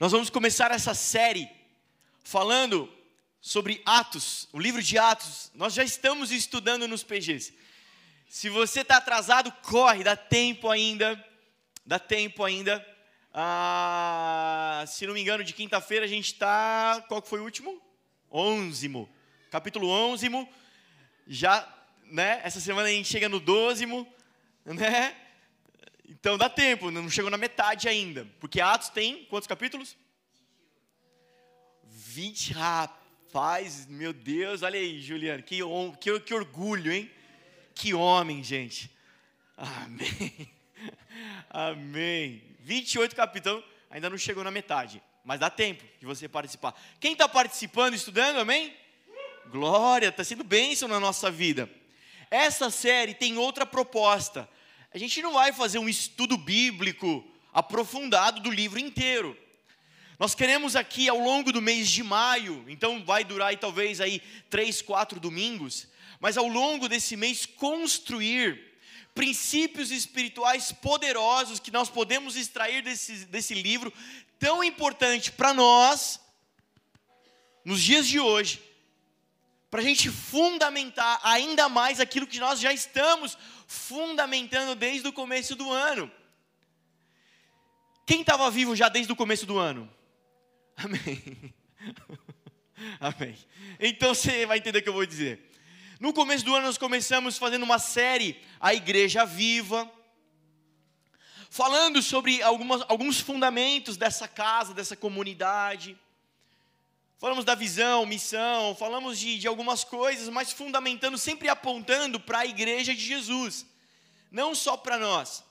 Nós vamos começar essa série falando sobre Atos, o livro de Atos. Nós já estamos estudando nos PGs. Se você está atrasado, corre, dá tempo ainda. Dá tempo ainda. Ah, se não me engano, de quinta-feira a gente está. Qual que foi o último? Onzimo. Capítulo onzimo. Já, né? Essa semana a gente chega no dozimo, né? Então dá tempo, não chegou na metade ainda. Porque Atos tem quantos capítulos? 20, rapaz, meu Deus, olha aí, Juliano, que, que, que orgulho, hein? Que homem, gente. Amém. Amém. 28 capítulos, ainda não chegou na metade, mas dá tempo de você participar. Quem está participando, estudando, amém? Glória, está sendo bênção na nossa vida. Essa série tem outra proposta. A gente não vai fazer um estudo bíblico aprofundado do livro inteiro. Nós queremos aqui ao longo do mês de maio, então vai durar aí, talvez aí três, quatro domingos, mas ao longo desse mês construir princípios espirituais poderosos que nós podemos extrair desse, desse livro tão importante para nós, nos dias de hoje, para a gente fundamentar ainda mais aquilo que nós já estamos fundamentando desde o começo do ano. Quem estava vivo já desde o começo do ano? Amém. Amém. Então você vai entender o que eu vou dizer. No começo do ano nós começamos fazendo uma série, A Igreja Viva, falando sobre algumas, alguns fundamentos dessa casa, dessa comunidade. Falamos da visão, missão, falamos de, de algumas coisas, mas fundamentando, sempre apontando para a igreja de Jesus, não só para nós,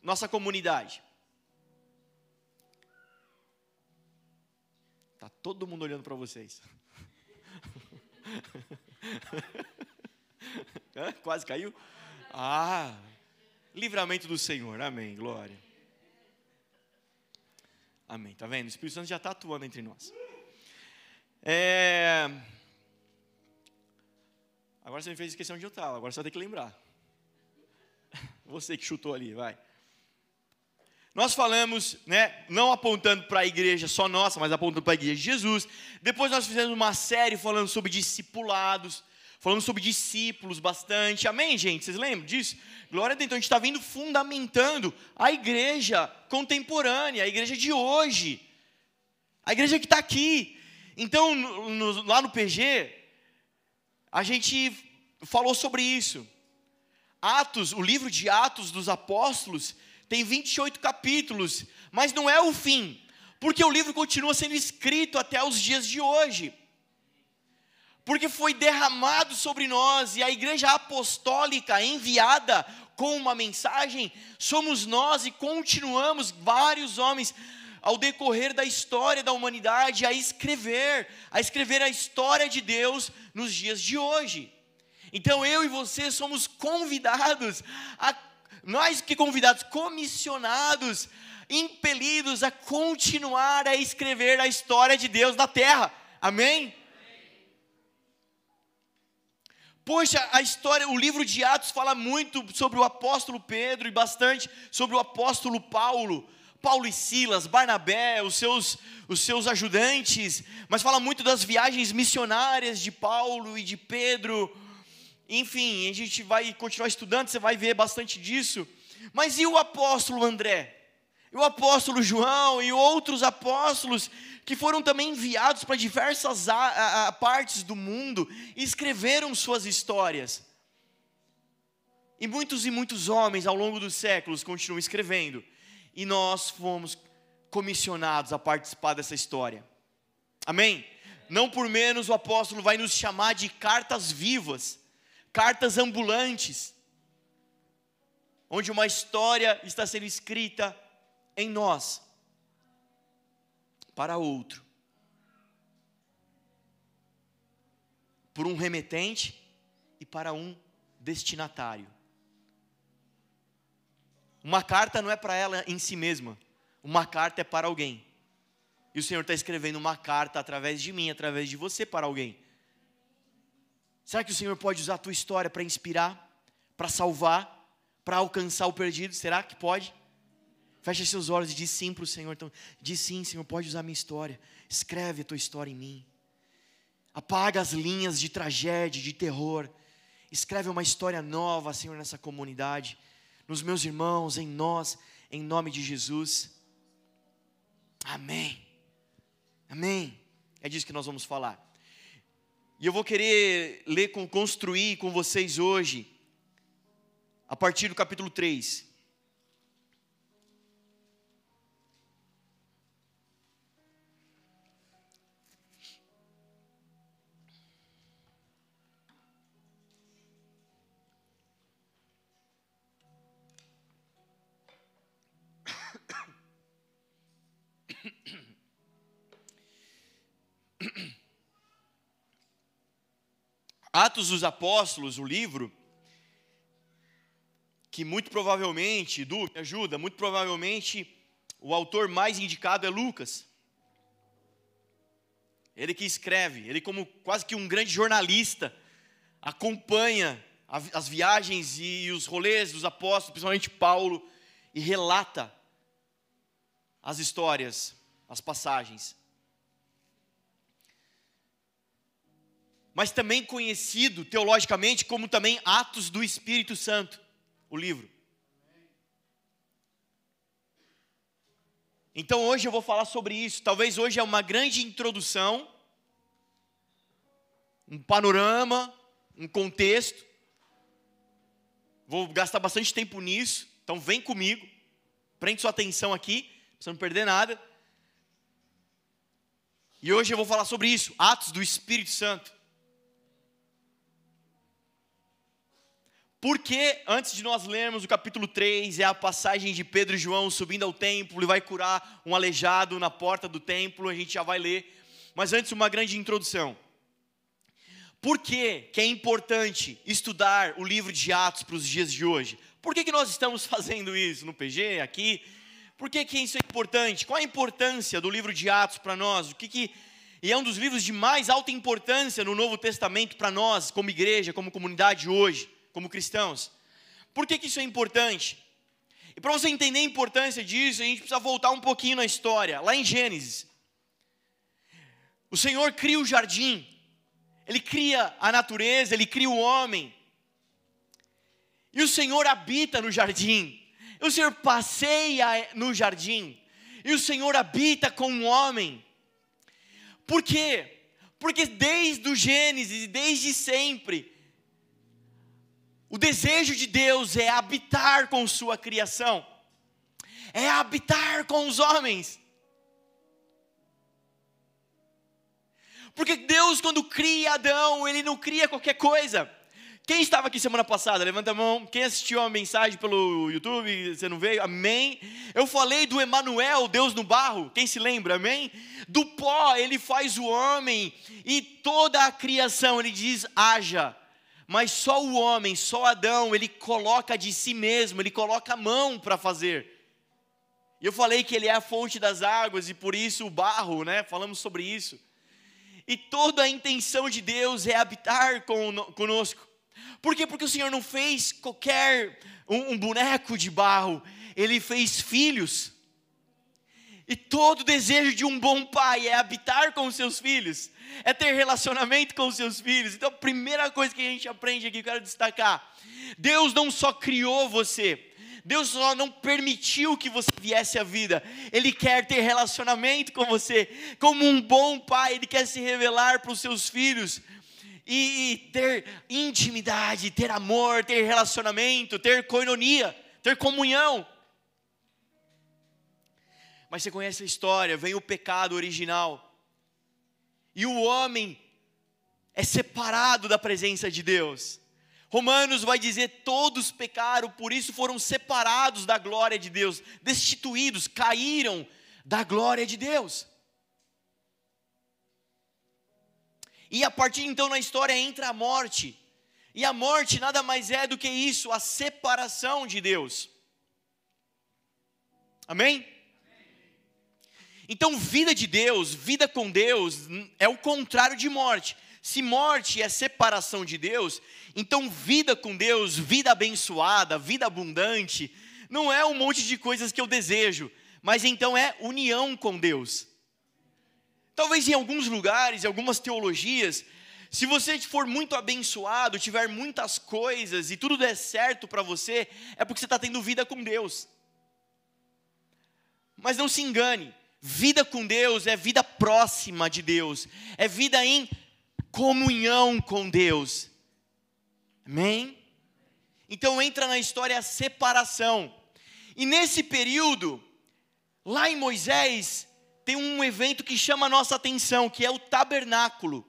nossa comunidade. Tá todo mundo olhando para vocês. Quase caiu? Ah, livramento do Senhor, amém, glória. Amém, tá vendo? O Espírito Santo já está atuando entre nós. É... Agora você me fez esquecer onde eu estava, agora você vai ter que lembrar. Você que chutou ali, vai. Nós falamos, né, não apontando para a igreja só nossa, mas apontando para a igreja de Jesus. Depois nós fizemos uma série falando sobre discipulados, falando sobre discípulos bastante. Amém, gente? Vocês lembram disso? Glória a Deus. Então a gente está vindo fundamentando a igreja contemporânea, a igreja de hoje, a igreja que está aqui. Então, no, no, lá no PG, a gente falou sobre isso. Atos, o livro de Atos dos Apóstolos, tem 28 capítulos, mas não é o fim, porque o livro continua sendo escrito até os dias de hoje. Porque foi derramado sobre nós e a igreja apostólica enviada com uma mensagem, somos nós e continuamos vários homens ao decorrer da história da humanidade a escrever, a escrever a história de Deus nos dias de hoje. Então eu e você somos convidados a nós que convidados, comissionados, impelidos a continuar a escrever a história de Deus na terra. Amém? Poxa, a história, o livro de Atos fala muito sobre o apóstolo Pedro e bastante sobre o apóstolo Paulo. Paulo e Silas, Barnabé, os seus, os seus ajudantes, mas fala muito das viagens missionárias de Paulo e de Pedro. Enfim, a gente vai continuar estudando, você vai ver bastante disso. Mas e o apóstolo André? E o apóstolo João e outros apóstolos que foram também enviados para diversas a, a, partes do mundo e escreveram suas histórias. E muitos e muitos homens ao longo dos séculos continuam escrevendo e nós fomos comissionados a participar dessa história. Amém? Não por menos o apóstolo vai nos chamar de cartas vivas, cartas ambulantes, onde uma história está sendo escrita em nós para outro. Por um remetente e para um destinatário. Uma carta não é para ela em si mesma, uma carta é para alguém. E o Senhor está escrevendo uma carta através de mim, através de você para alguém. Será que o Senhor pode usar a tua história para inspirar, para salvar, para alcançar o perdido? Será que pode? Fecha seus olhos e diz sim para o Senhor. Então, diz sim, Senhor, pode usar a minha história. Escreve a tua história em mim. Apaga as linhas de tragédia, de terror. Escreve uma história nova, Senhor, nessa comunidade, nos meus irmãos, em nós, em nome de Jesus. Amém. Amém. É disso que nós vamos falar. E eu vou querer ler, construir com vocês hoje, a partir do capítulo 3. Atos dos Apóstolos, o livro, que muito provavelmente, Du, me ajuda, muito provavelmente o autor mais indicado é Lucas. Ele que escreve, ele como quase que um grande jornalista, acompanha as viagens e os rolês dos apóstolos, principalmente Paulo, e relata as histórias, as passagens. Mas também conhecido teologicamente como também Atos do Espírito Santo, o livro. Então hoje eu vou falar sobre isso. Talvez hoje é uma grande introdução, um panorama, um contexto. Vou gastar bastante tempo nisso, então vem comigo, prende sua atenção aqui, para você não perder nada. E hoje eu vou falar sobre isso, Atos do Espírito Santo. Porque antes de nós lermos o capítulo 3, é a passagem de Pedro e João subindo ao templo e vai curar um aleijado na porta do templo, a gente já vai ler. Mas antes, uma grande introdução. Por que, que é importante estudar o livro de Atos para os dias de hoje? Por que, que nós estamos fazendo isso no PG, aqui? Por que, que isso é importante? Qual a importância do livro de Atos para nós? O que, que e é um dos livros de mais alta importância no Novo Testamento para nós, como igreja, como comunidade hoje como cristãos. Por que, que isso é importante? E para você entender a importância disso, a gente precisa voltar um pouquinho na história, lá em Gênesis. O Senhor cria o jardim, Ele cria a natureza, Ele cria o homem. E o Senhor habita no jardim, e o Senhor passeia no jardim, e o Senhor habita com o homem. Por quê? Porque desde o Gênesis, desde sempre, o desejo de Deus é habitar com sua criação, é habitar com os homens. Porque Deus, quando cria Adão, Ele não cria qualquer coisa. Quem estava aqui semana passada? Levanta a mão. Quem assistiu a mensagem pelo YouTube? Você não veio? Amém. Eu falei do Emanuel, Deus no barro. Quem se lembra? Amém. Do pó ele faz o homem e toda a criação. Ele diz: haja mas só o homem, só Adão, ele coloca de si mesmo, ele coloca a mão para fazer. E eu falei que ele é a fonte das águas e por isso o barro, né? Falamos sobre isso. E toda a intenção de Deus é habitar conosco. Por quê? Porque o Senhor não fez qualquer um, um boneco de barro, ele fez filhos. E todo desejo de um bom pai é habitar com os seus filhos é ter relacionamento com os seus filhos. Então, a primeira coisa que a gente aprende aqui, quero destacar: Deus não só criou você, Deus só não permitiu que você viesse à vida, Ele quer ter relacionamento com você, como um bom pai, Ele quer se revelar para os seus filhos. E, e ter intimidade, ter amor, ter relacionamento, ter coinonia, ter comunhão. Mas você conhece a história, vem o pecado original e o homem é separado da presença de Deus. Romanos vai dizer: todos pecaram, por isso foram separados da glória de Deus, destituídos, caíram da glória de Deus. E a partir então na história entra a morte. E a morte nada mais é do que isso, a separação de Deus. Amém? Então, vida de Deus, vida com Deus, é o contrário de morte. Se morte é separação de Deus, então vida com Deus, vida abençoada, vida abundante, não é um monte de coisas que eu desejo, mas então é união com Deus. Talvez em alguns lugares, em algumas teologias, se você for muito abençoado, tiver muitas coisas e tudo der certo para você, é porque você está tendo vida com Deus. Mas não se engane, vida com Deus é vida próxima de Deus, é vida em comunhão com Deus. Amém? Então entra na história a separação. E nesse período, lá em Moisés, tem um evento que chama a nossa atenção, que é o tabernáculo.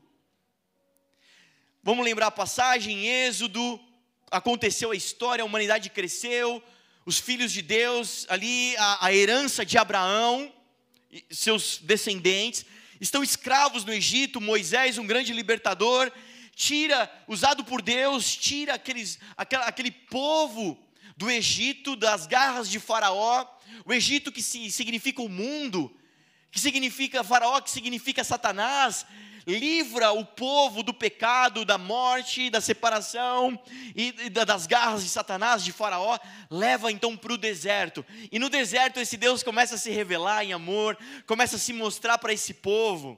Vamos lembrar a passagem, em Êxodo, aconteceu a história, a humanidade cresceu, os filhos de Deus, ali a, a herança de Abraão, seus descendentes, estão escravos no Egito, Moisés, um grande libertador, tira, usado por Deus, tira aqueles, aquele, aquele povo do Egito, das garras de Faraó, o Egito que significa o mundo, que significa Faraó, que significa Satanás, livra o povo do pecado, da morte, da separação e das garras de Satanás, de Faraó, leva então para o deserto. E no deserto esse Deus começa a se revelar em amor, começa a se mostrar para esse povo.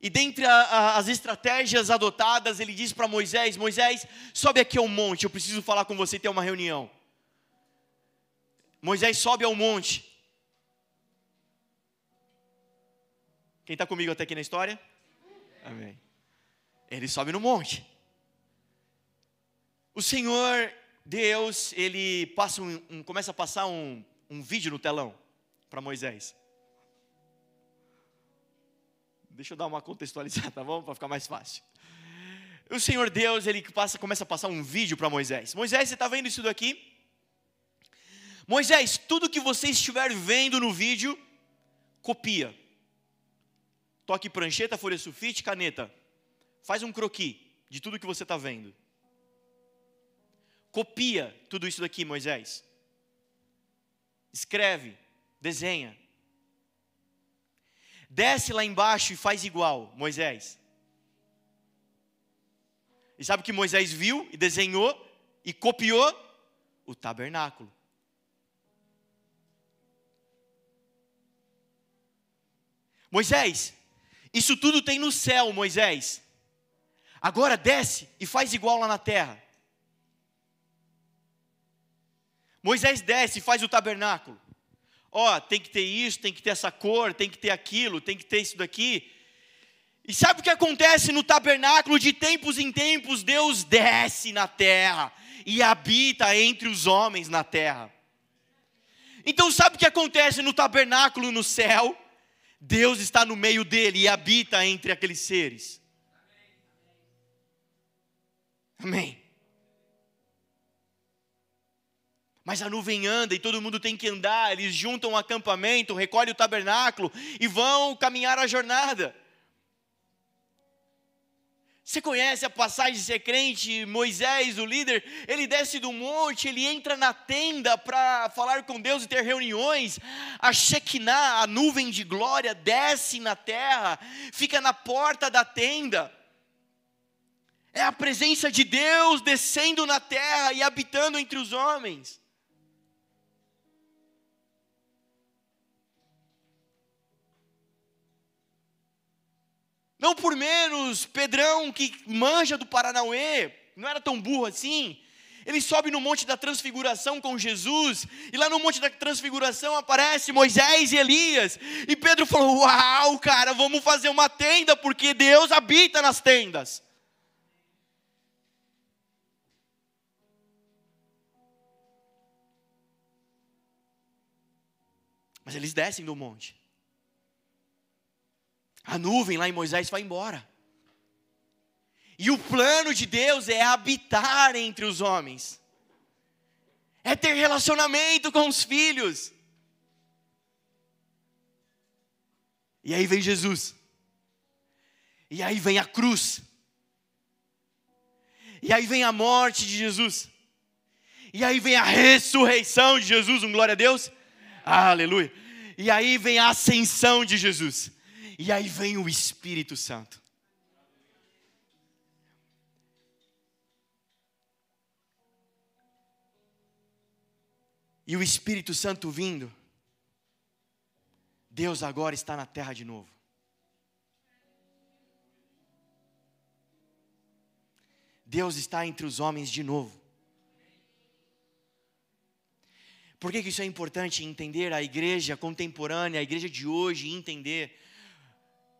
E dentre a, a, as estratégias adotadas, ele diz para Moisés: Moisés, sobe aqui ao monte, eu preciso falar com você ter uma reunião. Moisés sobe ao monte. Quem está comigo até aqui na história? Amém. Ele sobe no monte. O Senhor Deus, ele passa um, um, começa a passar um, um vídeo no telão para Moisés. Deixa eu dar uma contextualizada, tá bom? Para ficar mais fácil. O Senhor Deus, ele passa, começa a passar um vídeo para Moisés. Moisés, você está vendo isso daqui? Moisés, tudo que você estiver vendo no vídeo, copia. Toque prancheta, folha sulfite, caneta. Faz um croqui de tudo que você está vendo. Copia tudo isso daqui, Moisés. Escreve, desenha. Desce lá embaixo e faz igual, Moisés. E sabe o que Moisés viu e desenhou e copiou? O tabernáculo. Moisés, isso tudo tem no céu, Moisés. Agora desce e faz igual lá na terra. Moisés desce e faz o tabernáculo ó, tem que ter isso, tem que ter essa cor, tem que ter aquilo, tem que ter isso daqui. E sabe o que acontece no tabernáculo? De tempos em tempos, Deus desce na terra e habita entre os homens na terra. Então, sabe o que acontece no tabernáculo no céu? Deus está no meio dele e habita entre aqueles seres. Amém. Mas a nuvem anda e todo mundo tem que andar. Eles juntam um acampamento, recolhem o tabernáculo e vão caminhar a jornada. Você conhece a passagem de ser crente, Moisés, o líder, ele desce do monte, ele entra na tenda para falar com Deus e ter reuniões. A Shekinah, a nuvem de glória, desce na terra, fica na porta da tenda. É a presença de Deus descendo na terra e habitando entre os homens. Não por menos, Pedrão, que manja do Paranauê, não era tão burro assim. Ele sobe no Monte da Transfiguração com Jesus, e lá no Monte da Transfiguração aparece Moisés e Elias. E Pedro falou: Uau, cara, vamos fazer uma tenda, porque Deus habita nas tendas. Mas eles descem do monte. A nuvem lá em Moisés vai embora. E o plano de Deus é habitar entre os homens, é ter relacionamento com os filhos. E aí vem Jesus, e aí vem a cruz, e aí vem a morte de Jesus, e aí vem a ressurreição de Jesus, um glória a Deus, aleluia, e aí vem a ascensão de Jesus. E aí vem o Espírito Santo. e o Espírito Santo vindo, Deus agora está na terra de novo. Deus está entre os homens de novo. Por que, que isso é importante entender a igreja contemporânea, a igreja de hoje, entender,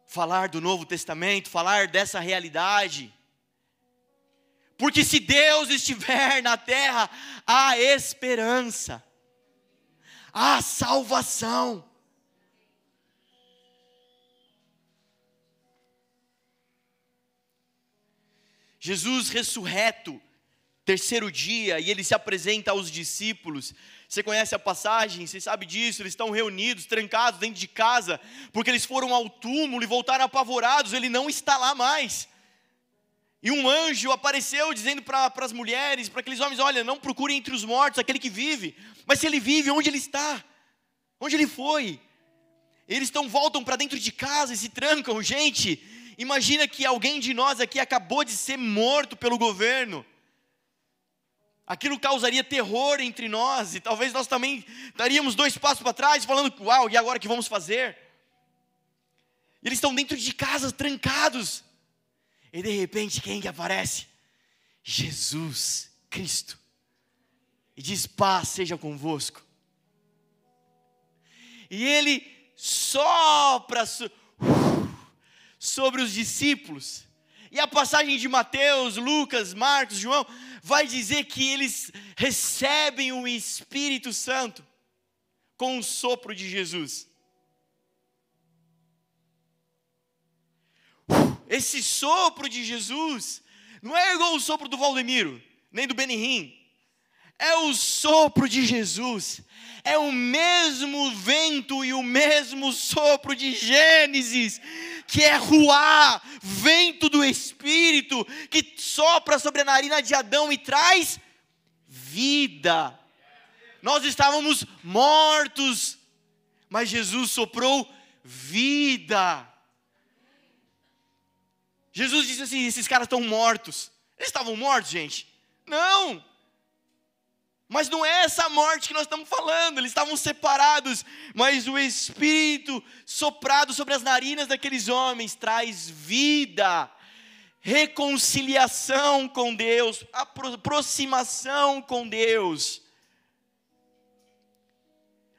falar do Novo Testamento, falar dessa realidade? Porque se Deus estiver na terra, há esperança, há salvação. Jesus ressurreto, terceiro dia, e ele se apresenta aos discípulos. Você conhece a passagem, você sabe disso, eles estão reunidos, trancados dentro de casa, porque eles foram ao túmulo e voltaram apavorados, ele não está lá mais. E um anjo apareceu dizendo para as mulheres, para aqueles homens: Olha, não procurem entre os mortos aquele que vive, mas se ele vive, onde ele está? Onde ele foi? Eles estão voltam para dentro de casa e se trancam, gente. Imagina que alguém de nós aqui acabou de ser morto pelo governo. Aquilo causaria terror entre nós e talvez nós também daríamos dois passos para trás, falando: Uau, e agora que vamos fazer? Eles estão dentro de casa, trancados. E de repente, quem que aparece? Jesus Cristo. E diz: Paz seja convosco. E ele sopra sobre os discípulos. E a passagem de Mateus, Lucas, Marcos, João, vai dizer que eles recebem o Espírito Santo com o sopro de Jesus. Esse sopro de Jesus não é igual o sopro do Valdemiro, nem do Benihim. É o sopro de Jesus. É o mesmo vento e o mesmo sopro de Gênesis que é ruá, vento do Espírito, que sopra sobre a narina de Adão e traz vida. Nós estávamos mortos, mas Jesus soprou vida. Jesus disse assim: esses caras estão mortos. Eles estavam mortos, gente? Não! Mas não é essa morte que nós estamos falando, eles estavam separados, mas o Espírito soprado sobre as narinas daqueles homens traz vida, reconciliação com Deus, aproximação com Deus.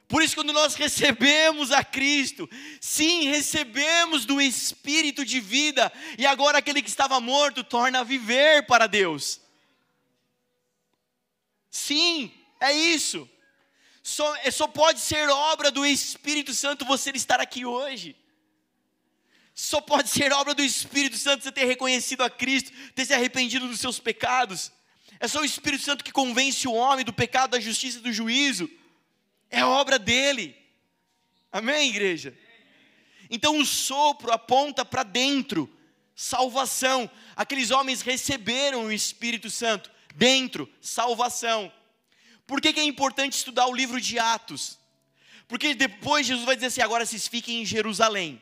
Por isso, quando nós recebemos a Cristo, sim, recebemos do Espírito de vida, e agora aquele que estava morto torna a viver para Deus. Sim, é isso. Só, é, só pode ser obra do Espírito Santo você estar aqui hoje. Só pode ser obra do Espírito Santo você ter reconhecido a Cristo, ter se arrependido dos seus pecados. É só o Espírito Santo que convence o homem do pecado, da justiça e do juízo. É obra dele. Amém, igreja? Então o sopro aponta para dentro, salvação. Aqueles homens receberam o Espírito Santo dentro, salvação. Por que, que é importante estudar o livro de Atos? Porque depois Jesus vai dizer assim: agora vocês fiquem em Jerusalém,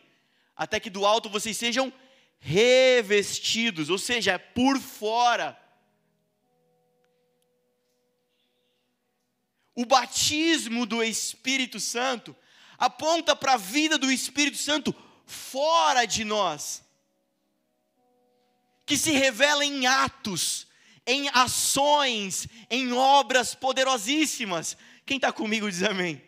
até que do alto vocês sejam revestidos, ou seja, é por fora. O batismo do Espírito Santo aponta para a vida do Espírito Santo fora de nós, que se revela em atos, em ações, em obras poderosíssimas. Quem está comigo diz amém.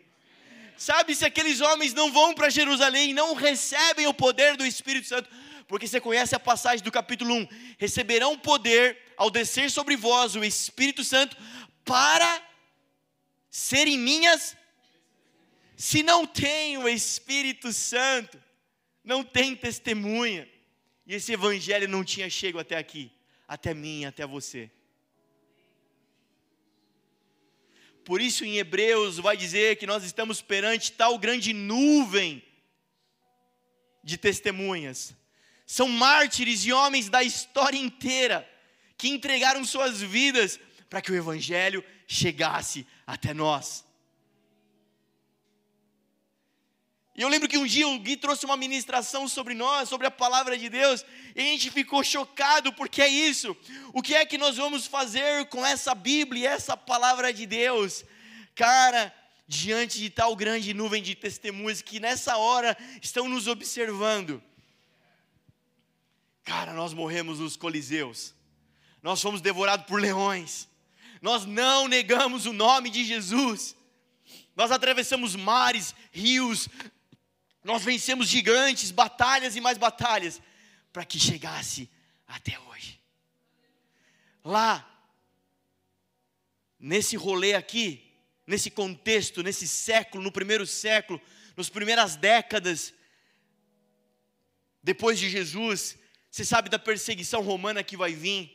Sabe, se aqueles homens não vão para Jerusalém não recebem o poder do Espírito Santo, porque você conhece a passagem do capítulo 1: receberão poder ao descer sobre vós o Espírito Santo para serem minhas. Se não tem o Espírito Santo, não tem testemunha, e esse evangelho não tinha chego até aqui até mim, até você. Por isso, em Hebreus, vai dizer que nós estamos perante tal grande nuvem de testemunhas. São mártires e homens da história inteira que entregaram suas vidas para que o Evangelho chegasse até nós. E eu lembro que um dia o Gui trouxe uma ministração sobre nós, sobre a palavra de Deus, e a gente ficou chocado, porque é isso. O que é que nós vamos fazer com essa Bíblia e essa palavra de Deus? cara, diante de tal grande nuvem de testemunhas que nessa hora estão nos observando. Cara, nós morremos nos coliseus, nós fomos devorados por leões, nós não negamos o nome de Jesus, nós atravessamos mares, rios, nós vencemos gigantes, batalhas e mais batalhas, para que chegasse até hoje. Lá, nesse rolê aqui, nesse contexto, nesse século, no primeiro século, nas primeiras décadas depois de Jesus, você sabe da perseguição romana que vai vir.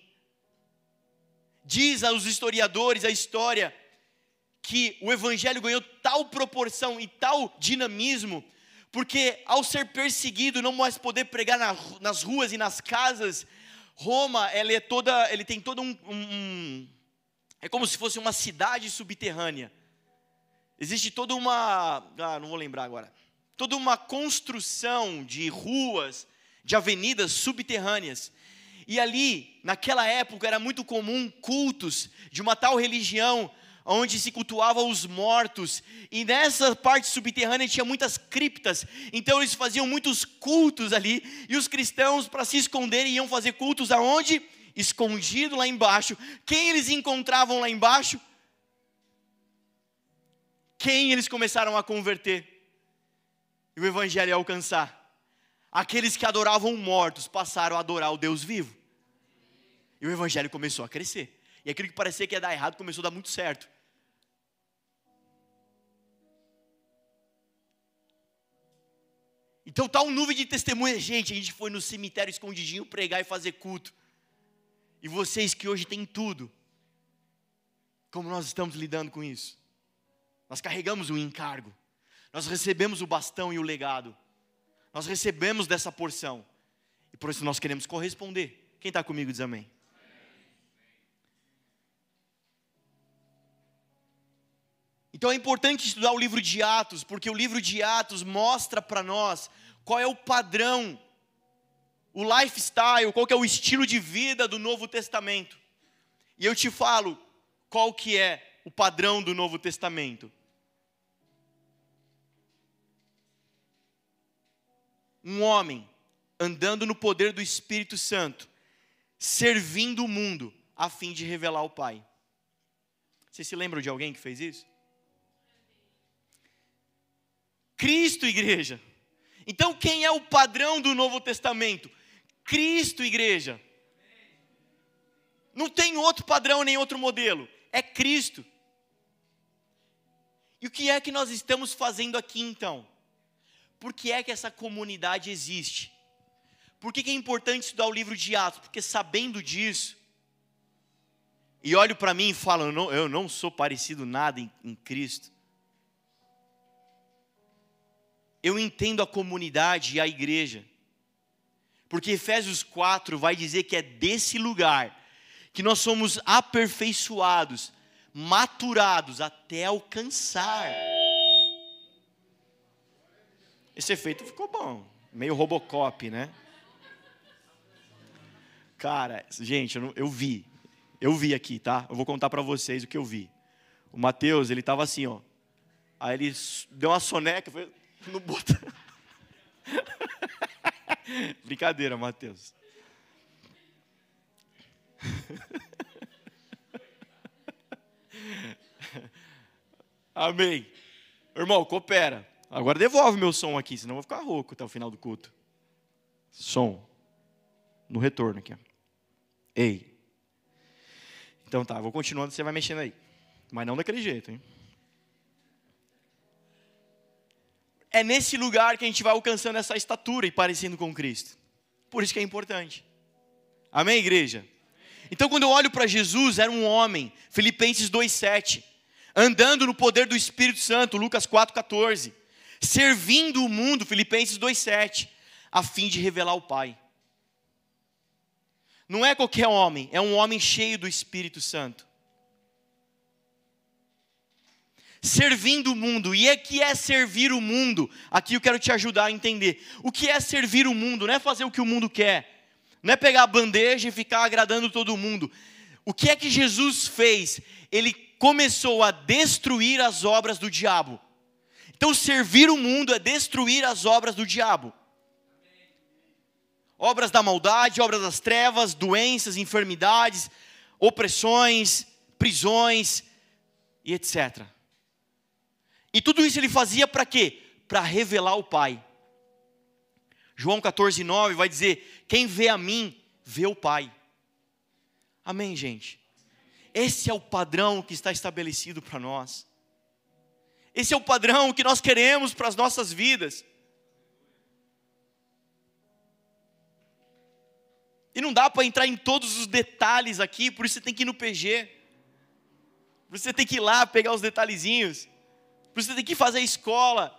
Diz aos historiadores a história que o evangelho ganhou tal proporção e tal dinamismo, porque ao ser perseguido, não mais poder pregar nas ruas e nas casas, Roma, ela é toda, ele tem todo um, um é como se fosse uma cidade subterrânea. Existe toda uma, ah, não vou lembrar agora, toda uma construção de ruas, de avenidas subterrâneas. E ali, naquela época, era muito comum cultos de uma tal religião onde se cultuava os mortos, e nessa parte subterrânea tinha muitas criptas, então eles faziam muitos cultos ali, e os cristãos, para se esconderem, iam fazer cultos aonde? Escondido lá embaixo. Quem eles encontravam lá embaixo? quem eles começaram a converter e o evangelho ia alcançar? Aqueles que adoravam mortos passaram a adorar o Deus vivo. E o evangelho começou a crescer. E aquilo que parecia que ia dar errado começou a dar muito certo. Então tá um nuvem de testemunha, gente. A gente foi no cemitério escondidinho pregar e fazer culto. E vocês que hoje têm tudo, como nós estamos lidando com isso? Nós carregamos o encargo. Nós recebemos o bastão e o legado. Nós recebemos dessa porção. E por isso nós queremos corresponder. Quem está comigo diz amém. Então é importante estudar o livro de Atos, porque o livro de Atos mostra para nós qual é o padrão, o lifestyle, qual é o estilo de vida do Novo Testamento. E eu te falo qual que é o padrão do Novo Testamento. um homem andando no poder do Espírito Santo, servindo o mundo a fim de revelar o Pai. Vocês se lembram de alguém que fez isso? Cristo, igreja. Então, quem é o padrão do Novo Testamento? Cristo, igreja. Não tem outro padrão nem outro modelo. É Cristo. E o que é que nós estamos fazendo aqui então? por que é que essa comunidade existe? Por que, é importante estudar o livro de Atos? Porque sabendo disso, e olho para mim e falo, eu não, sou parecido nada em Cristo. Eu entendo a comunidade e a igreja. Porque Efésios 4 vai dizer que é desse lugar que nós somos aperfeiçoados, maturados até alcançar esse efeito ficou bom. Meio Robocop, né? Cara, gente, eu, não, eu vi. Eu vi aqui, tá? Eu vou contar para vocês o que eu vi. O Mateus, ele tava assim, ó. Aí ele deu uma soneca, foi no botão. Brincadeira, Mateus. Amém. Irmão, coopera. Agora devolve meu som aqui, senão eu vou ficar rouco até o final do culto. Som. No retorno aqui. Ei. Então tá, vou continuando, você vai mexendo aí. Mas não daquele jeito, hein? É nesse lugar que a gente vai alcançando essa estatura e parecendo com Cristo. Por isso que é importante. Amém, igreja? Então, quando eu olho para Jesus, era um homem, Filipenses 2,7, andando no poder do Espírito Santo, Lucas 4,14 servindo o mundo, Filipenses 2,7, a fim de revelar o Pai. Não é qualquer homem, é um homem cheio do Espírito Santo. Servindo o mundo, e é que é servir o mundo, aqui eu quero te ajudar a entender. O que é servir o mundo? Não é fazer o que o mundo quer, não é pegar a bandeja e ficar agradando todo mundo. O que é que Jesus fez? Ele começou a destruir as obras do diabo. Então, servir o mundo é destruir as obras do diabo. Obras da maldade, obras das trevas, doenças, enfermidades, opressões, prisões e etc. E tudo isso ele fazia para quê? Para revelar o Pai. João 14, 9 vai dizer: Quem vê a mim, vê o Pai. Amém, gente? Esse é o padrão que está estabelecido para nós. Esse é o padrão que nós queremos para as nossas vidas. E não dá para entrar em todos os detalhes aqui, por isso você tem que ir no PG. Você tem que ir lá pegar os detalhezinhos. Você tem que fazer escola.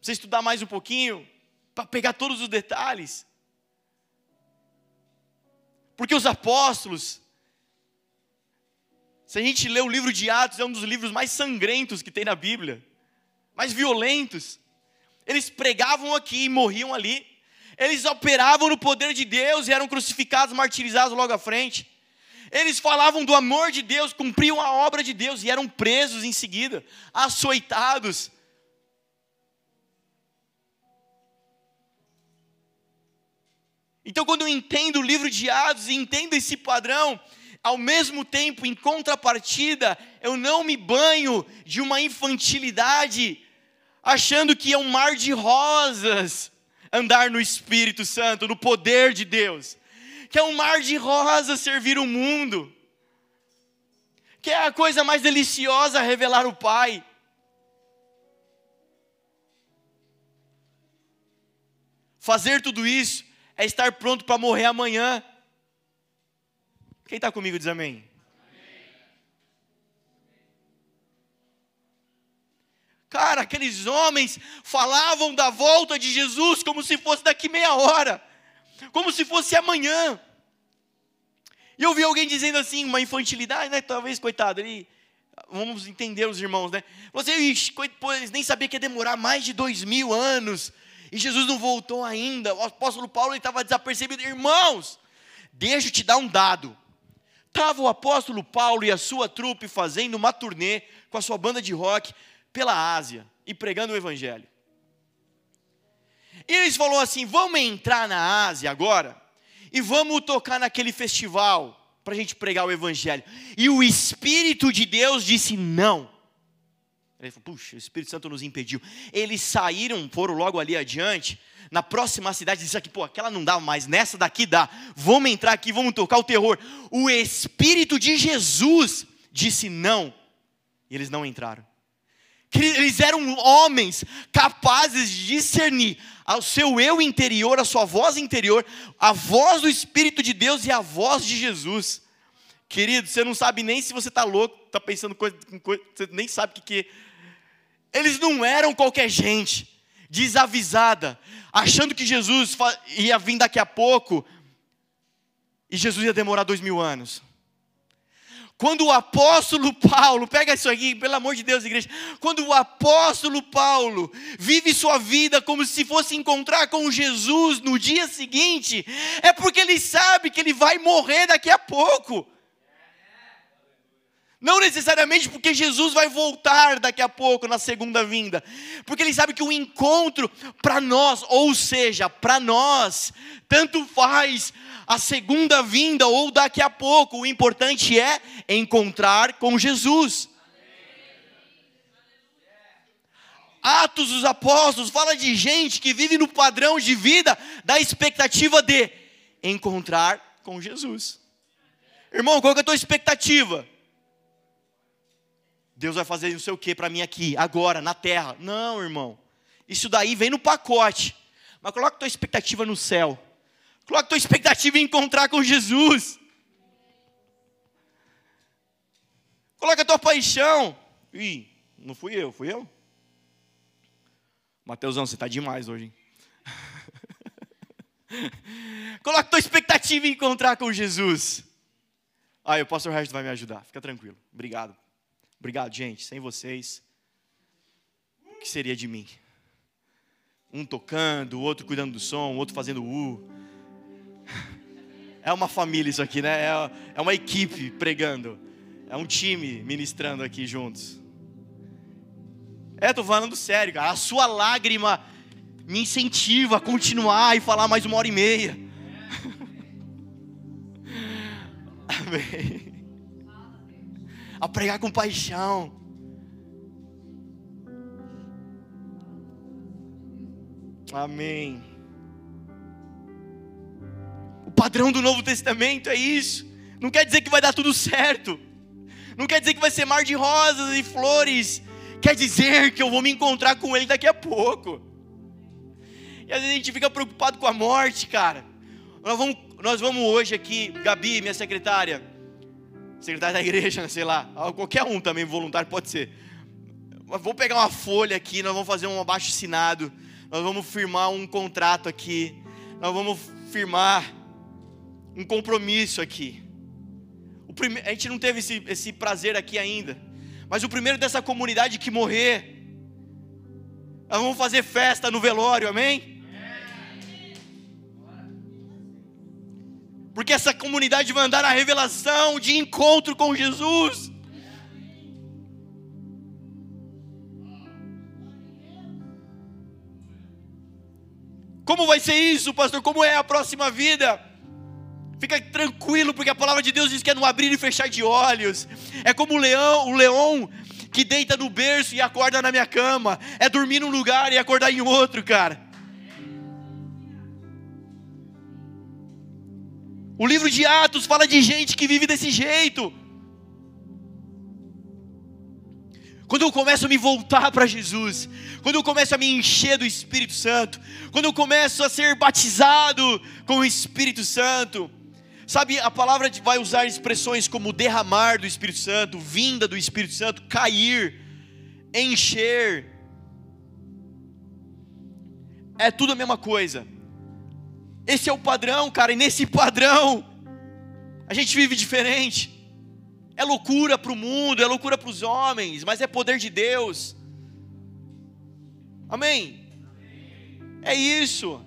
Você estudar mais um pouquinho, para pegar todos os detalhes. Porque os apóstolos, se a gente lê o livro de Atos, é um dos livros mais sangrentos que tem na Bíblia, mais violentos. Eles pregavam aqui e morriam ali. Eles operavam no poder de Deus e eram crucificados, martirizados logo à frente. Eles falavam do amor de Deus, cumpriam a obra de Deus e eram presos em seguida, açoitados. Então, quando eu entendo o livro de Atos e entendo esse padrão, ao mesmo tempo, em contrapartida, eu não me banho de uma infantilidade, achando que é um mar de rosas andar no Espírito Santo, no poder de Deus, que é um mar de rosas servir o mundo, que é a coisa mais deliciosa revelar o Pai. Fazer tudo isso é estar pronto para morrer amanhã. Quem está comigo diz amém. Cara, aqueles homens falavam da volta de Jesus como se fosse daqui meia hora, como se fosse amanhã. E eu vi alguém dizendo assim, uma infantilidade, né? Talvez, coitado, ele, vamos entender os irmãos, né? Você, ixi, eles nem sabia que ia demorar mais de dois mil anos e Jesus não voltou ainda. O apóstolo Paulo estava desapercebido. Irmãos, deixa eu te dar um dado. Estava o apóstolo Paulo e a sua trupe fazendo uma turnê com a sua banda de rock pela Ásia e pregando o evangelho. Eles falaram assim: vamos entrar na Ásia agora e vamos tocar naquele festival para a gente pregar o evangelho. E o Espírito de Deus disse: não. Ele falou, puxa, o Espírito Santo nos impediu. Eles saíram, foram logo ali adiante, na próxima cidade, disse aqui, pô, aquela não dá mais, nessa daqui dá. Vamos entrar aqui, vamos tocar o terror. O Espírito de Jesus disse não. E eles não entraram. Eles eram homens capazes de discernir ao seu eu interior, a sua voz interior, a voz do Espírito de Deus e a voz de Jesus. Querido, você não sabe nem se você está louco, está pensando coisa, coisa, você nem sabe o que, que é eles não eram qualquer gente, desavisada, achando que Jesus ia vir daqui a pouco e Jesus ia demorar dois mil anos. Quando o apóstolo Paulo, pega isso aqui, pelo amor de Deus, igreja. Quando o apóstolo Paulo vive sua vida como se fosse encontrar com Jesus no dia seguinte, é porque ele sabe que ele vai morrer daqui a pouco. Não necessariamente porque Jesus vai voltar daqui a pouco na segunda vinda, porque ele sabe que o encontro para nós, ou seja, para nós, tanto faz a segunda vinda ou daqui a pouco, o importante é encontrar com Jesus. Atos dos Apóstolos fala de gente que vive no padrão de vida da expectativa de encontrar com Jesus. Irmão, qual é a tua expectativa? Deus vai fazer não sei o que para mim aqui, agora, na terra. Não, irmão. Isso daí vem no pacote. Mas coloca tua expectativa no céu. Coloca tua expectativa em encontrar com Jesus. Coloca tua paixão. Ih, não fui eu, fui eu? Mateusão, você está demais hoje, hein? Coloca tua expectativa em encontrar com Jesus. Aí, o pastor Resto vai me ajudar, fica tranquilo. Obrigado. Obrigado, gente. Sem vocês, o que seria de mim? Um tocando, o outro cuidando do som, o outro fazendo U. É uma família isso aqui, né? É, é uma equipe pregando. É um time ministrando aqui juntos. É, tô falando sério, cara. A sua lágrima me incentiva a continuar e falar mais uma hora e meia. Amém. A pregar com paixão. Amém. O padrão do Novo Testamento é isso. Não quer dizer que vai dar tudo certo. Não quer dizer que vai ser mar de rosas e flores. Quer dizer que eu vou me encontrar com Ele daqui a pouco. E às vezes a gente fica preocupado com a morte, cara. Nós vamos, nós vamos hoje aqui, Gabi, minha secretária, secretária da igreja, sei lá, qualquer um também voluntário pode ser. Vou pegar uma folha aqui, nós vamos fazer um abaixo assinado nós vamos firmar um contrato aqui, nós vamos firmar um compromisso aqui. Prime... A gente não teve esse, esse prazer aqui ainda, mas o primeiro dessa comunidade que morrer, nós vamos fazer festa no velório, amém? Porque essa comunidade vai andar na revelação de encontro com Jesus. Como vai ser isso, pastor? Como é a próxima vida? Fica tranquilo, porque a palavra de Deus diz que é no abrir e fechar de olhos. É como o leão, o leão que deita no berço e acorda na minha cama. É dormir num lugar e acordar em outro, cara. O livro de Atos fala de gente que vive desse jeito. quando eu começo a me voltar para Jesus, quando eu começo a me encher do Espírito Santo, quando eu começo a ser batizado com o Espírito Santo, sabe, a palavra vai usar expressões como derramar do Espírito Santo, vinda do Espírito Santo, cair, encher, é tudo a mesma coisa. Esse é o padrão, cara, e nesse padrão a gente vive diferente. É loucura para o mundo, é loucura para os homens, mas é poder de Deus. Amém? É isso.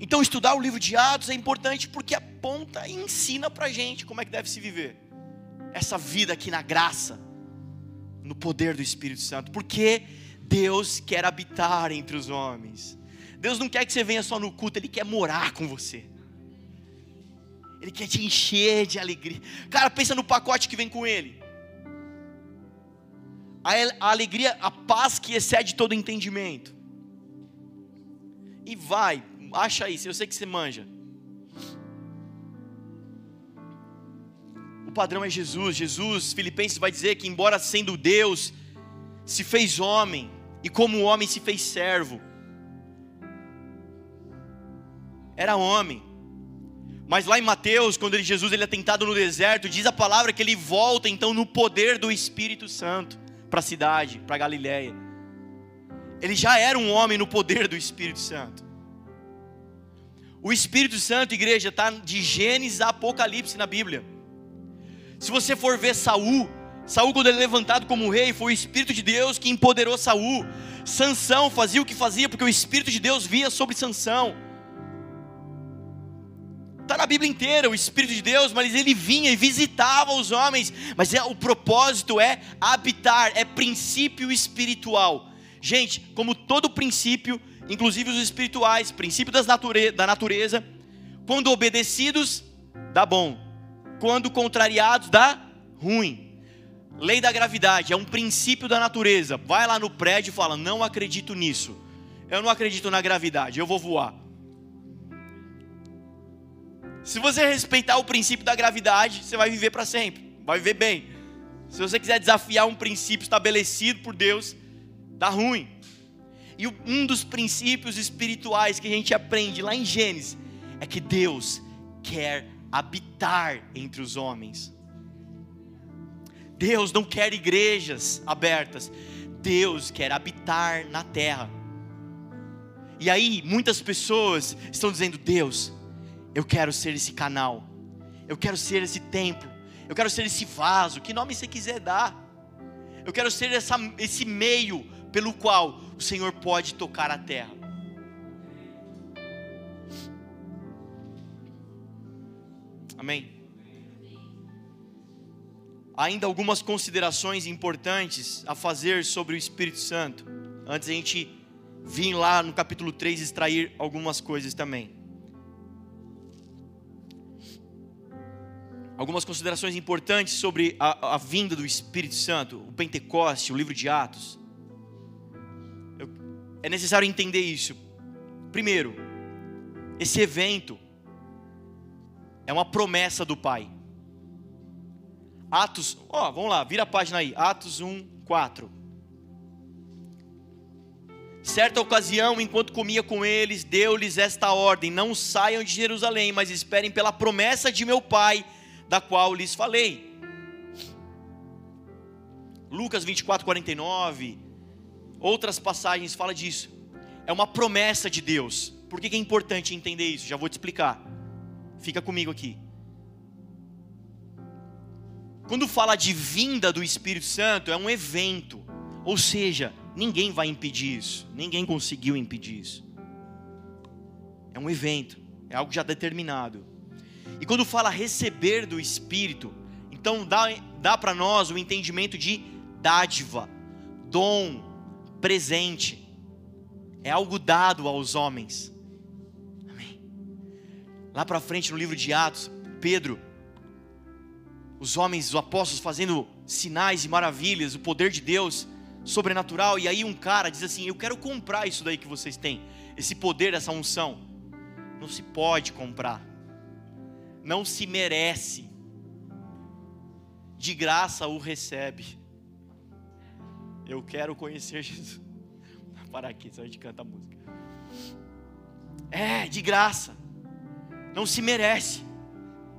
Então, estudar o livro de Atos é importante porque aponta e ensina para a gente como é que deve se viver essa vida aqui na graça, no poder do Espírito Santo, porque Deus quer habitar entre os homens. Deus não quer que você venha só no culto, Ele quer morar com você. Ele quer te encher de alegria. Cara, pensa no pacote que vem com ele. A, alegria, a paz que excede todo entendimento. E vai, acha aí, eu sei que você manja. O padrão é Jesus. Jesus, Filipenses vai dizer que, embora sendo Deus, se fez homem, e como homem se fez servo. Era homem mas lá em Mateus, quando ele, Jesus ele é tentado no deserto, diz a palavra que ele volta então no poder do Espírito Santo para a cidade, para Galiléia. Ele já era um homem no poder do Espírito Santo. O Espírito Santo, igreja, está de Gênesis a Apocalipse na Bíblia. Se você for ver Saul, Saul quando ele é levantado como rei, foi o Espírito de Deus que empoderou Saul. Sansão fazia o que fazia porque o Espírito de Deus via sobre Sansão. Está na Bíblia inteira o Espírito de Deus, mas ele vinha e visitava os homens. Mas é, o propósito é habitar, é princípio espiritual. Gente, como todo princípio, inclusive os espirituais, princípio das nature, da natureza, quando obedecidos, dá bom. Quando contrariados, dá ruim. Lei da gravidade é um princípio da natureza. Vai lá no prédio e fala: Não acredito nisso. Eu não acredito na gravidade, eu vou voar. Se você respeitar o princípio da gravidade, você vai viver para sempre, vai viver bem. Se você quiser desafiar um princípio estabelecido por Deus, dá ruim. E um dos princípios espirituais que a gente aprende lá em Gênesis é que Deus quer habitar entre os homens. Deus não quer igrejas abertas. Deus quer habitar na terra. E aí, muitas pessoas estão dizendo: Deus, eu quero ser esse canal, eu quero ser esse templo, eu quero ser esse vaso, que nome você quiser dar. Eu quero ser essa, esse meio pelo qual o Senhor pode tocar a terra. Amém. Ainda algumas considerações importantes a fazer sobre o Espírito Santo, antes a gente vir lá no capítulo 3 extrair algumas coisas também. Algumas considerações importantes sobre a, a vinda do Espírito Santo, o Pentecoste, o livro de Atos. Eu, é necessário entender isso. Primeiro, esse evento é uma promessa do Pai. Atos, ó, vamos lá, vira a página aí. Atos 1, 4. Certa ocasião, enquanto comia com eles, deu-lhes esta ordem: Não saiam de Jerusalém, mas esperem pela promessa de meu Pai, da qual lhes falei. Lucas 24, 49, outras passagens fala disso. É uma promessa de Deus. Por que é importante entender isso? Já vou te explicar. Fica comigo aqui. Quando fala de vinda do Espírito Santo, é um evento. Ou seja, ninguém vai impedir isso. Ninguém conseguiu impedir isso. É um evento. É algo já determinado. E quando fala receber do Espírito, então dá, dá para nós o entendimento de dádiva, dom, presente. É algo dado aos homens. Lá para frente no livro de Atos, Pedro, os homens, os apóstolos fazendo sinais e maravilhas, o poder de Deus sobrenatural, e aí um cara diz assim: Eu quero comprar isso daí que vocês têm, esse poder, essa unção. Não se pode comprar, não se merece, de graça o recebe. Eu quero conhecer Jesus. Para aqui, só a gente canta a música. É, de graça não se merece.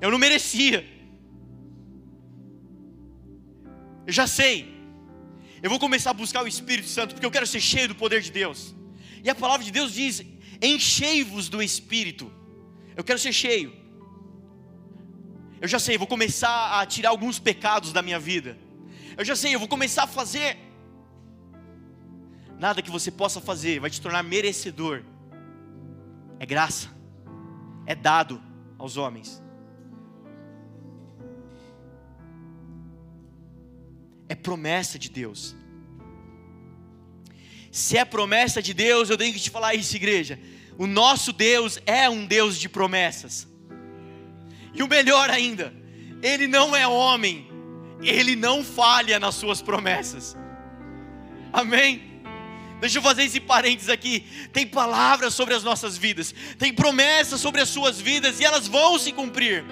Eu não merecia. Eu já sei. Eu vou começar a buscar o Espírito Santo porque eu quero ser cheio do poder de Deus. E a palavra de Deus diz: enchei-vos do Espírito. Eu quero ser cheio. Eu já sei, eu vou começar a tirar alguns pecados da minha vida. Eu já sei, eu vou começar a fazer. Nada que você possa fazer vai te tornar merecedor. É graça é dado aos homens. Promessa de Deus. Se é promessa de Deus, eu tenho que te falar isso, igreja. O nosso Deus é um Deus de promessas. E o melhor ainda, Ele não é homem, Ele não falha nas suas promessas. Amém? Deixa eu fazer esse parênteses aqui. Tem palavras sobre as nossas vidas, tem promessas sobre as suas vidas e elas vão se cumprir.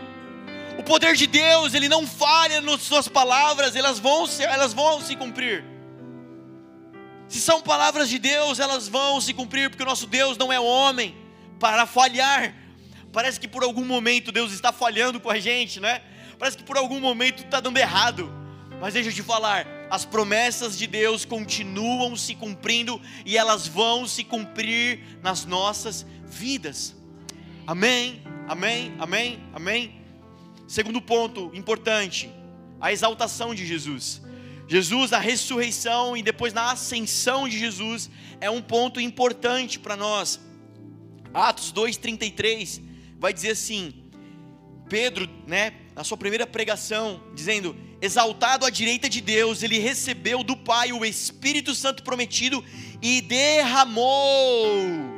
O poder de Deus, ele não falha nas suas palavras, elas vão se, elas vão se cumprir. Se são palavras de Deus, elas vão se cumprir, porque o nosso Deus não é homem para falhar. Parece que por algum momento Deus está falhando com a gente, né? Parece que por algum momento está dando errado. Mas deixa eu te falar, as promessas de Deus continuam se cumprindo e elas vão se cumprir nas nossas vidas. Amém, amém, amém, amém. Segundo ponto importante, a exaltação de Jesus. Jesus, a ressurreição e depois na ascensão de Jesus é um ponto importante para nós. Atos 2:33 vai dizer assim: Pedro, né, na sua primeira pregação, dizendo: exaltado à direita de Deus, ele recebeu do Pai o Espírito Santo prometido e derramou.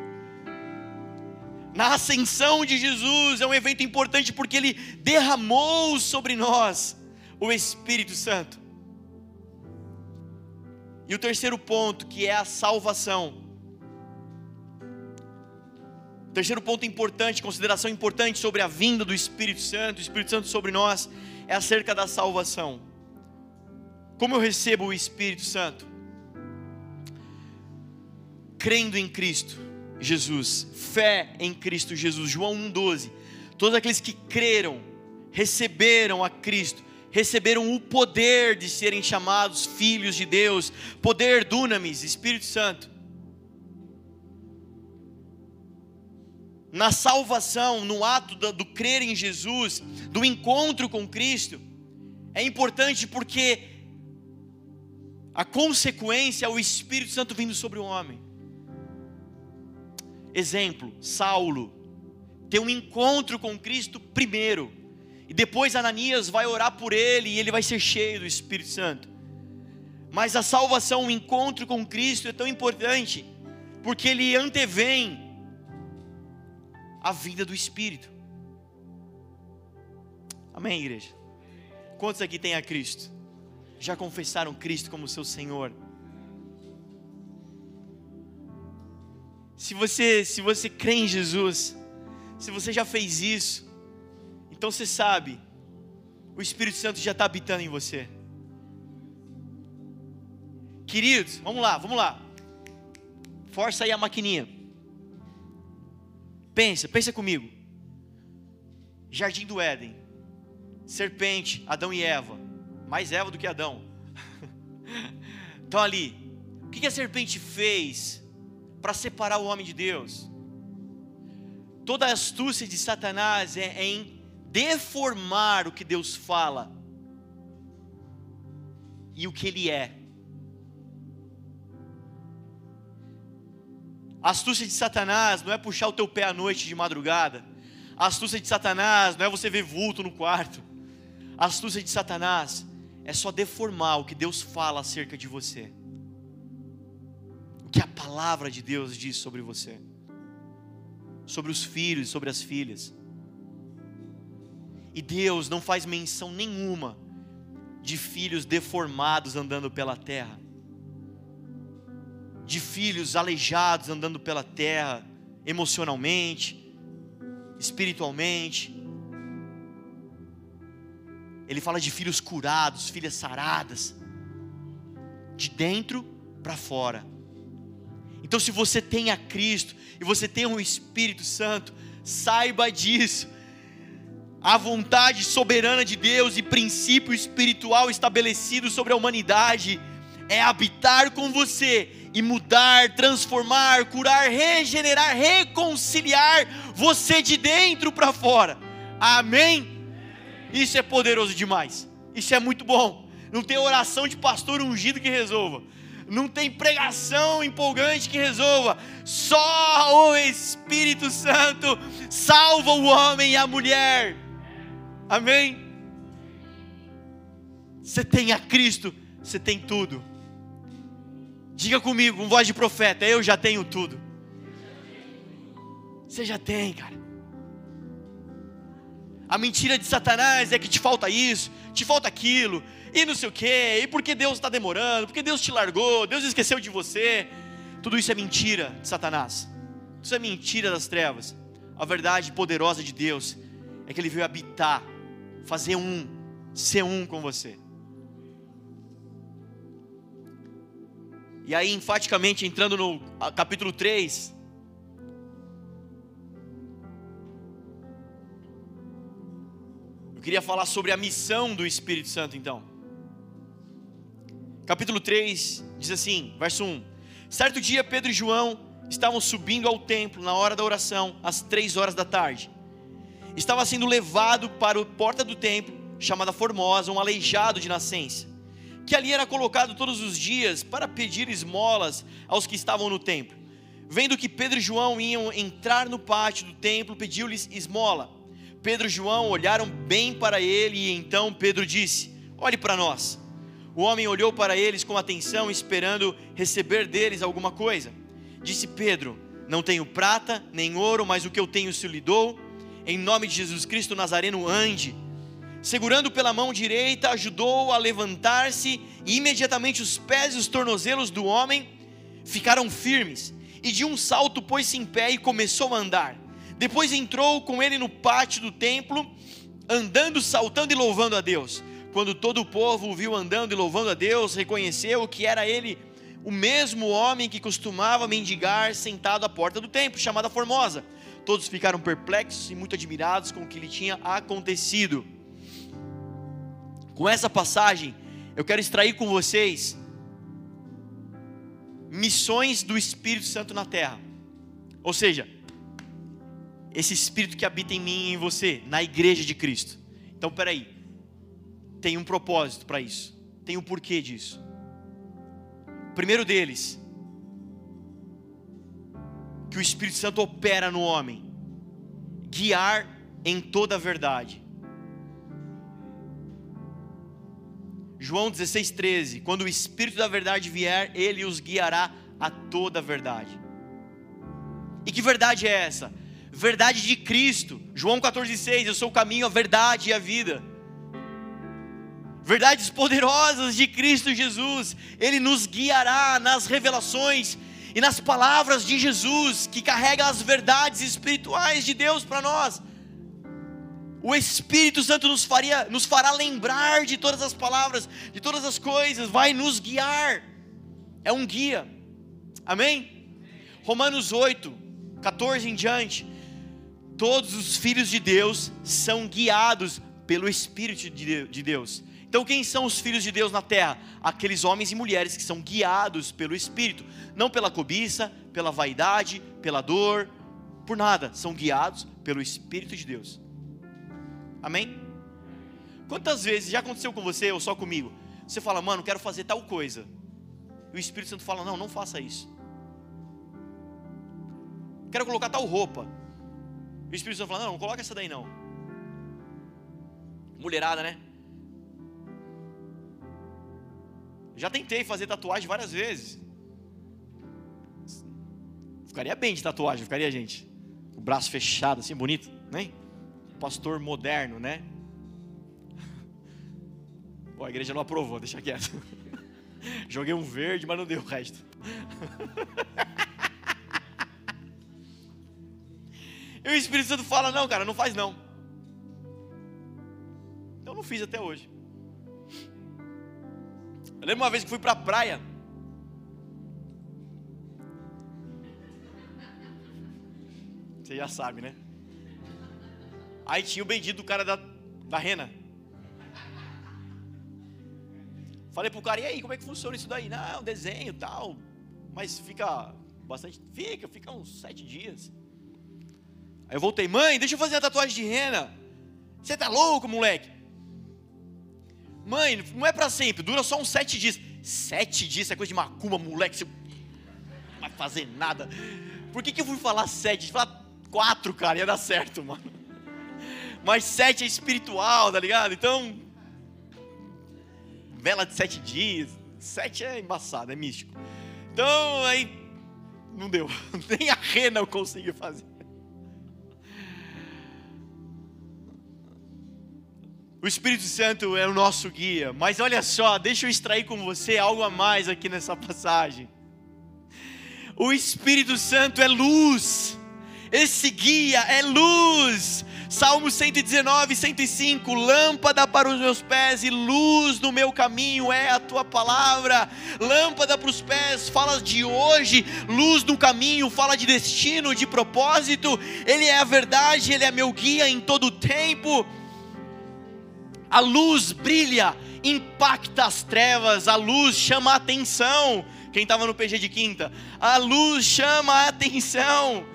Na ascensão de Jesus é um evento importante porque ele derramou sobre nós o Espírito Santo. E o terceiro ponto, que é a salvação. Terceiro ponto importante, consideração importante sobre a vinda do Espírito Santo, o Espírito Santo sobre nós, é acerca da salvação. Como eu recebo o Espírito Santo? Crendo em Cristo Jesus, fé em Cristo Jesus. João 1,12. Todos aqueles que creram, receberam a Cristo, receberam o poder de serem chamados filhos de Deus, poder dunamis, Espírito Santo. na salvação, no ato do, do crer em Jesus, do encontro com Cristo, é importante porque a consequência é o Espírito Santo vindo sobre o homem. Exemplo, Saulo tem um encontro com Cristo primeiro, E depois Ananias vai orar por ele e ele vai ser cheio do Espírito Santo. Mas a salvação, o encontro com Cristo é tão importante, porque ele antevém a vida do Espírito. Amém, igreja? Quantos aqui têm a Cristo? Já confessaram Cristo como seu Senhor? Se você, se você crê em Jesus, se você já fez isso, então você sabe, o Espírito Santo já está habitando em você. Queridos, vamos lá, vamos lá. Força aí a maquininha. Pensa, pensa comigo. Jardim do Éden. Serpente, Adão e Eva. Mais Eva do que Adão. Então ali, o que a serpente fez para separar o homem de Deus? Toda a astúcia de Satanás é em deformar o que Deus fala e o que Ele é. A astúcia de Satanás não é puxar o teu pé à noite de madrugada. A astúcia de Satanás não é você ver vulto no quarto. A astúcia de Satanás é só deformar o que Deus fala acerca de você. Palavra de Deus diz sobre você. Sobre os filhos, sobre as filhas. E Deus não faz menção nenhuma de filhos deformados andando pela terra, de filhos aleijados andando pela terra, emocionalmente, espiritualmente. Ele fala de filhos curados, filhas saradas, de dentro para fora. Então, se você tem a Cristo e você tem o Espírito Santo, saiba disso a vontade soberana de Deus e princípio espiritual estabelecido sobre a humanidade é habitar com você e mudar, transformar, curar, regenerar, reconciliar você de dentro para fora. Amém? Isso é poderoso demais. Isso é muito bom. Não tem oração de pastor ungido que resolva. Não tem pregação empolgante que resolva. Só o Espírito Santo salva o homem e a mulher. Amém? Você tem a Cristo, você tem tudo. Diga comigo, com voz de profeta, eu já tenho tudo. Você já tem, cara. A mentira de Satanás é que te falta isso, te falta aquilo, e não sei o quê, e porque Deus está demorando, porque Deus te largou, Deus esqueceu de você. Tudo isso é mentira de Satanás. Isso é mentira das trevas. A verdade poderosa de Deus é que Ele veio habitar fazer um, ser um com você. E aí, enfaticamente, entrando no capítulo 3. Eu queria falar sobre a missão do Espírito Santo, então. Capítulo 3 diz assim, verso 1: Certo dia, Pedro e João estavam subindo ao templo na hora da oração, às três horas da tarde estava sendo levado para a porta do templo, chamada Formosa, um aleijado de nascença, que ali era colocado todos os dias para pedir esmolas aos que estavam no templo. Vendo que Pedro e João iam entrar no pátio do templo, pediu-lhes esmola. Pedro e João olharam bem para ele e então Pedro disse: Olhe para nós. O homem olhou para eles com atenção, esperando receber deles alguma coisa. Disse Pedro: Não tenho prata nem ouro, mas o que eu tenho se lhe dou em nome de Jesus Cristo Nazareno, ande. Segurando pela mão direita, ajudou a levantar-se, e imediatamente os pés e os tornozelos do homem ficaram firmes, e de um salto pôs-se em pé e começou a andar. Depois entrou com ele no pátio do templo, andando, saltando e louvando a Deus. Quando todo o povo o viu andando e louvando a Deus, reconheceu que era ele o mesmo homem que costumava mendigar sentado à porta do templo, chamada Formosa Todos ficaram perplexos e muito admirados com o que lhe tinha acontecido. Com essa passagem, eu quero extrair com vocês missões do Espírito Santo na terra. Ou seja, esse Espírito que habita em mim e em você, na igreja de Cristo. Então, peraí, tem um propósito para isso, tem um porquê disso. Primeiro deles que o Espírito Santo opera no homem, guiar em toda a verdade. João 16, 13. Quando o Espírito da verdade vier, ele os guiará a toda a verdade. E que verdade é essa? Verdade de Cristo. João 14, 6. Eu sou o caminho, a verdade e a vida. Verdades poderosas de Cristo Jesus. Ele nos guiará nas revelações e nas palavras de Jesus, que carrega as verdades espirituais de Deus para nós. O Espírito Santo nos, faria, nos fará lembrar de todas as palavras, de todas as coisas, vai nos guiar. É um guia. Amém? Romanos 8, 14 em diante. Todos os filhos de Deus são guiados pelo Espírito de Deus. Então, quem são os filhos de Deus na terra? Aqueles homens e mulheres que são guiados pelo Espírito, não pela cobiça, pela vaidade, pela dor, por nada, são guiados pelo Espírito de Deus. Amém? Quantas vezes já aconteceu com você ou só comigo? Você fala, mano, quero fazer tal coisa. E o Espírito Santo fala, não, não faça isso. Quero colocar tal roupa. E o Espírito Santo fala, não, não coloca essa daí não. Mulherada, né? Já tentei fazer tatuagem várias vezes. Ficaria bem de tatuagem, ficaria, gente. O braço fechado, assim, bonito, né? Pastor moderno, né? Pô, a igreja não aprovou, deixa quieto. Joguei um verde, mas não deu o resto. e o Espírito Santo fala: Não, cara, não faz não. Então não fiz até hoje. Eu lembro uma vez que fui para a praia. Você já sabe, né? Aí tinha o bendito do cara da, da rena. Falei pro cara, e aí, como é que funciona isso daí? Não, desenho tal. Mas fica bastante. Fica, fica uns sete dias. Aí eu voltei, mãe, deixa eu fazer a tatuagem de rena. Você tá louco, moleque? Mãe, não é para sempre, dura só uns sete dias. Sete dias, é coisa de macumba, moleque, você não vai fazer nada. Por que, que eu fui falar sete? Falar quatro, cara, ia dar certo, mano. Mas sete é espiritual, tá ligado? Então, vela de sete dias, sete é embaçado, é místico. Então, aí, não deu. Nem a rena eu consegui fazer. O Espírito Santo é o nosso guia, mas olha só, deixa eu extrair com você algo a mais aqui nessa passagem. O Espírito Santo é luz, esse guia é luz. Salmo 119, 105: Lâmpada para os meus pés e luz no meu caminho é a tua palavra. Lâmpada para os pés, fala de hoje, luz no caminho, fala de destino, de propósito. Ele é a verdade, ele é meu guia em todo o tempo a luz brilha, impacta as trevas, a luz chama a atenção. Quem estava no PG de quinta, a luz chama a atenção.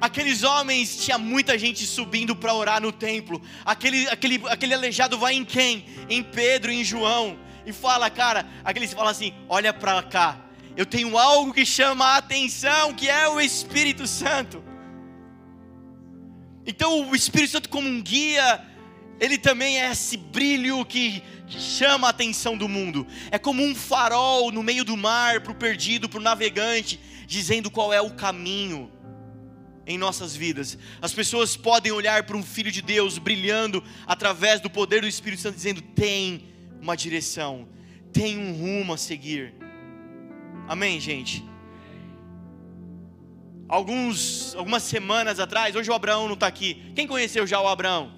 Aqueles homens, tinha muita gente subindo para orar no templo. Aquele, aquele, aquele aleijado vai em quem? Em Pedro, em João. E fala, cara, aqueles falam assim: olha para cá, eu tenho algo que chama a atenção, que é o Espírito Santo. Então, o Espírito Santo, como um guia, ele também é esse brilho que, chama a atenção do mundo. É como um farol no meio do mar para o perdido, para o navegante, dizendo qual é o caminho em nossas vidas. As pessoas podem olhar para um filho de Deus brilhando através do poder do Espírito Santo, dizendo: tem uma direção, tem um rumo a seguir. Amém, gente? Alguns, algumas semanas atrás, hoje o Abraão não está aqui. Quem conheceu já o Abraão?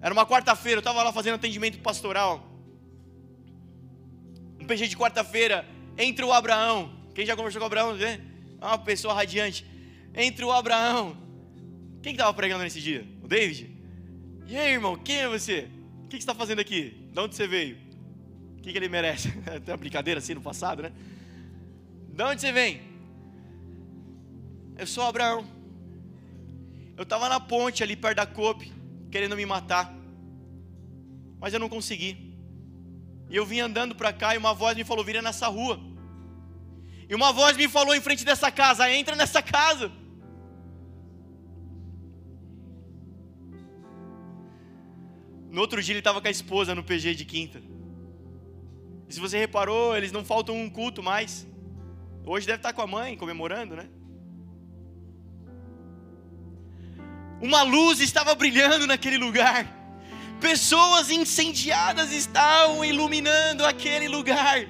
Era uma quarta-feira, eu estava lá fazendo atendimento pastoral. Um PG de quarta-feira, entre o Abraão. Quem já conversou com o Abraão? Né? Uma pessoa radiante. Entre o Abraão. Quem estava pregando nesse dia? O David? E aí, irmão, quem é você? O que, você está fazendo aqui? De onde você veio? O que, que ele merece? Tem uma brincadeira assim no passado, né? De onde você vem? Eu sou Abraão. Eu estava na ponte ali perto da Cope querendo me matar. Mas eu não consegui. E eu vim andando para cá e uma voz me falou: vira nessa rua. E uma voz me falou em frente dessa casa: entra nessa casa. No outro dia ele estava com a esposa no PG de quinta. E se você reparou, eles não faltam um culto mais. Hoje deve estar com a mãe comemorando, né? Uma luz estava brilhando naquele lugar. Pessoas incendiadas estavam iluminando aquele lugar.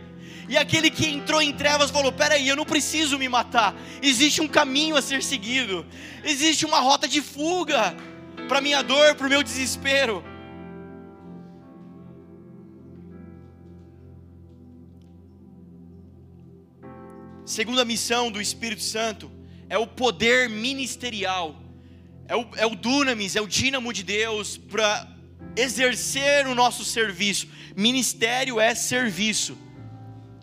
E aquele que entrou em trevas falou: Peraí, eu não preciso me matar. Existe um caminho a ser seguido. Existe uma rota de fuga para minha dor, para o meu desespero. Segunda missão do Espírito Santo é o poder ministerial, é o, é o dunamis, é o dínamo de Deus para exercer o nosso serviço. Ministério é serviço,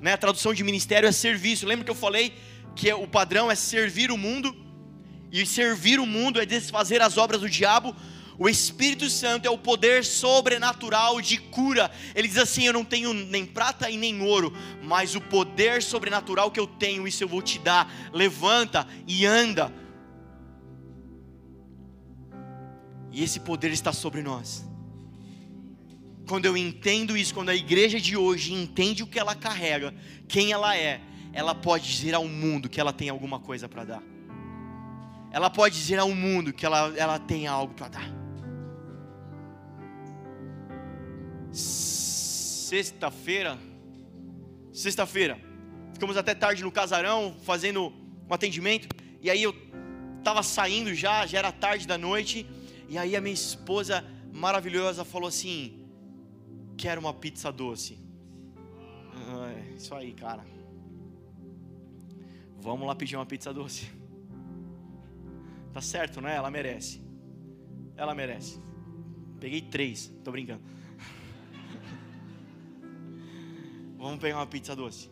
né? A tradução de ministério é serviço. Lembra que eu falei que o padrão é servir o mundo e servir o mundo é desfazer as obras do diabo? O Espírito Santo é o poder sobrenatural de cura. Ele diz assim: Eu não tenho nem prata e nem ouro, mas o poder sobrenatural que eu tenho, isso eu vou te dar. Levanta e anda. E esse poder está sobre nós. Quando eu entendo isso, quando a igreja de hoje entende o que ela carrega, quem ela é, ela pode dizer ao mundo que ela tem alguma coisa para dar. Ela pode dizer ao mundo que ela, ela tem algo para dar. sexta-feira, sexta-feira, ficamos até tarde no casarão fazendo um atendimento, e aí eu estava saindo já, já era tarde da noite, e aí a minha esposa maravilhosa falou assim: Quero uma pizza doce. Ah, isso aí, cara. Vamos lá pedir uma pizza doce. Tá certo, né? Ela merece. Ela merece. Peguei três, tô brincando. Vamos pegar uma pizza doce.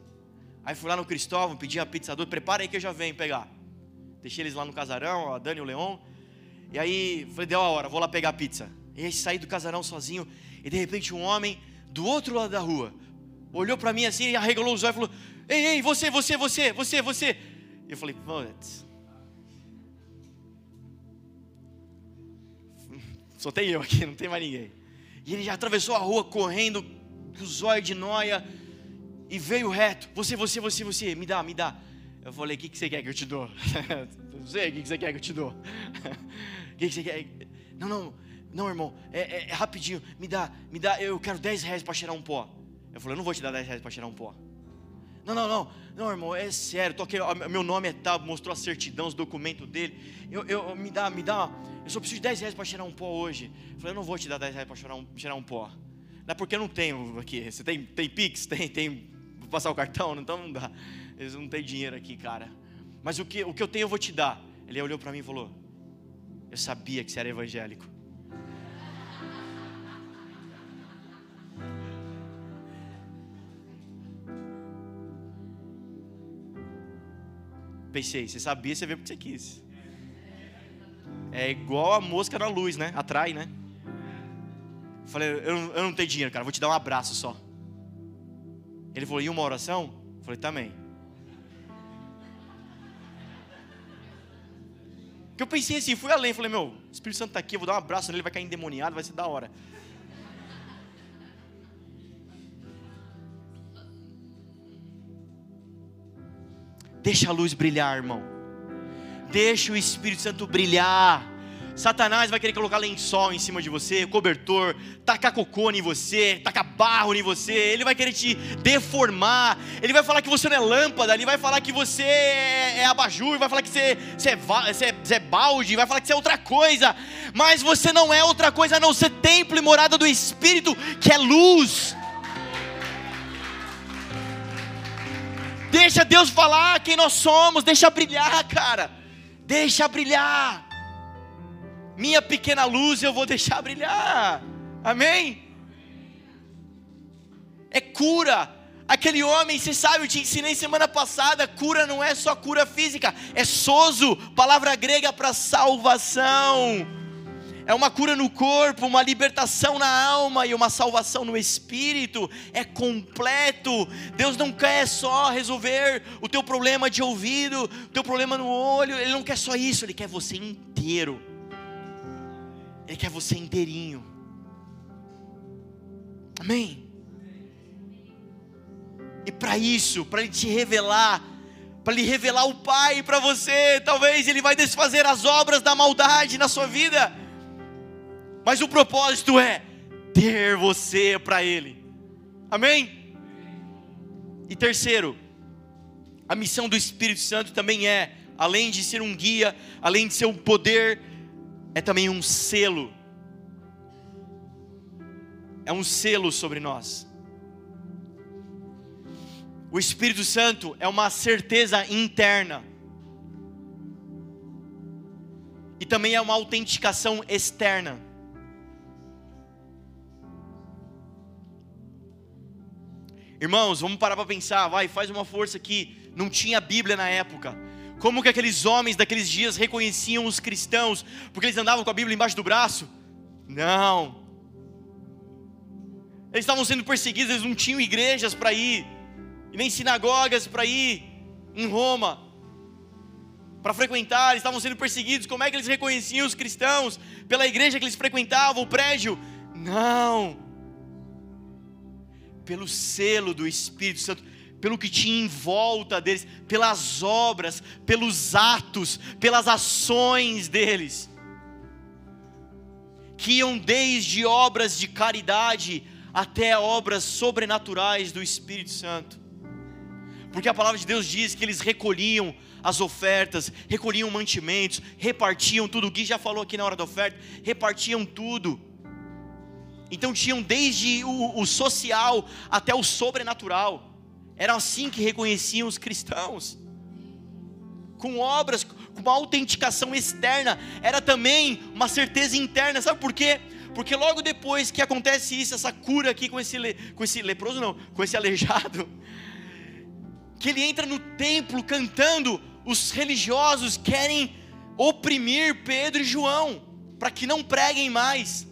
Aí fui lá no Cristóvão, pedi a pizza doce. Prepara aí que eu já venho pegar. Deixei eles lá no casarão, a Dani e o Leon. E aí, falei, deu a hora, vou lá pegar a pizza. E aí saí do casarão sozinho. E de repente um homem do outro lado da rua olhou para mim assim e arregalou os olhos e falou: Ei, ei, você, você, você, você, você. E eu falei: Putz. Só tem eu aqui, não tem mais ninguém. E ele já atravessou a rua correndo, com os olhos de noia e veio reto. Você, você, você, você, me dá, me dá. Eu falei: O que, que você quer que eu te dou? não sei, o que, que você quer que eu te dou? O que, que você quer? Não, não, não, irmão, é, é, é, rapidinho. Me dá, me dá, eu quero 10 reais para cheirar um pó. Eu falei: Eu não vou te dar 10 reais para cheirar um pó. Não, não, não, não, irmão, é sério. Tô aqui, meu nome é tal, mostrou a certidão, os documentos dele. Eu, eu, me dá, me dá. Eu só preciso de 10 reais para cheirar um pó hoje. Eu falei: Eu não vou te dar 10 reais para cheirar um, cheirar um pó. Não é porque eu não tenho aqui. Você tem, tem Pix? Tem, tem Vou passar o cartão? Então não dá. Eles não têm dinheiro aqui, cara. Mas o que, o que eu tenho eu vou te dar. Ele olhou para mim e falou: Eu sabia que você era evangélico. Pensei, você sabia, você veio porque você quis. É igual a mosca na luz, né? Atrai, né? Falei, eu, eu não tenho dinheiro, cara, vou te dar um abraço só. Ele falou, e uma oração? Falei, também. Que eu pensei assim, fui além, falei, meu, o Espírito Santo está aqui, eu vou dar um abraço nele, vai cair endemoniado, vai ser da hora. Deixa a luz brilhar, irmão. Deixa o Espírito Santo brilhar. Satanás vai querer colocar lençol em cima de você, cobertor, tacar cocô em você, tacar barro em você, ele vai querer te deformar, ele vai falar que você não é lâmpada, ele vai falar que você é, é abajur, vai falar que você, você, é, você, é, você é balde, vai falar que você é outra coisa, mas você não é outra coisa a não ser templo e morada do Espírito, que é luz. Deixa Deus falar quem nós somos, deixa brilhar, cara. Deixa brilhar minha pequena luz eu vou deixar brilhar. Amém? É cura. Aquele homem, você sabe, eu te ensinei semana passada, cura não é só cura física, é sozo, palavra grega para salvação. É uma cura no corpo, uma libertação na alma e uma salvação no espírito. É completo. Deus não quer só resolver o teu problema de ouvido, o teu problema no olho. Ele não quer só isso, ele quer você inteiro. Ele quer você inteirinho. Amém? E para isso, para Ele te revelar, para Ele revelar o Pai para você, talvez Ele vai desfazer as obras da maldade na sua vida, mas o propósito é ter você para Ele, amém? E terceiro, a missão do Espírito Santo também é, além de ser um guia, além de ser um poder, é também um selo. É um selo sobre nós. O Espírito Santo é uma certeza interna. E também é uma autenticação externa. Irmãos, vamos parar para pensar, vai, faz uma força aqui. Não tinha Bíblia na época. Como que aqueles homens daqueles dias reconheciam os cristãos? Porque eles andavam com a Bíblia embaixo do braço? Não. Eles estavam sendo perseguidos, eles não tinham igrejas para ir e nem sinagogas para ir em Roma, para frequentar, eles estavam sendo perseguidos. Como é que eles reconheciam os cristãos? Pela igreja que eles frequentavam, o prédio? Não, pelo selo do Espírito Santo, pelo que tinha em volta deles, pelas obras, pelos atos, pelas ações deles, que iam desde obras de caridade até obras sobrenaturais do Espírito Santo porque a palavra de Deus diz que eles recolhiam as ofertas, recolhiam mantimentos, repartiam tudo. O Gui já falou aqui na hora da oferta, repartiam tudo. Então tinham desde o, o social até o sobrenatural. Era assim que reconheciam os cristãos. Com obras, com uma autenticação externa, era também uma certeza interna. Sabe por quê? Porque logo depois que acontece isso, essa cura aqui com esse, com esse leproso, não, com esse aleijado, que ele entra no templo cantando, os religiosos querem oprimir Pedro e João, para que não preguem mais.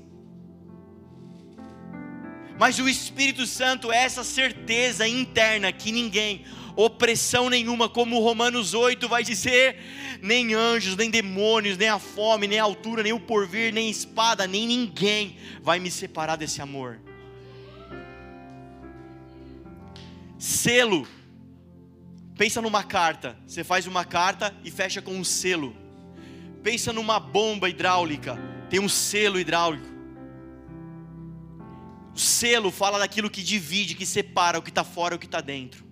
Mas o Espírito Santo é essa certeza interna que ninguém, opressão nenhuma, como Romanos 8 vai dizer, nem anjos, nem demônios, nem a fome, nem a altura, nem o porvir, nem espada, nem ninguém vai me separar desse amor. Selo Pensa numa carta, você faz uma carta e fecha com um selo. Pensa numa bomba hidráulica, tem um selo hidráulico. O selo fala daquilo que divide, que separa o que está fora e o que está dentro.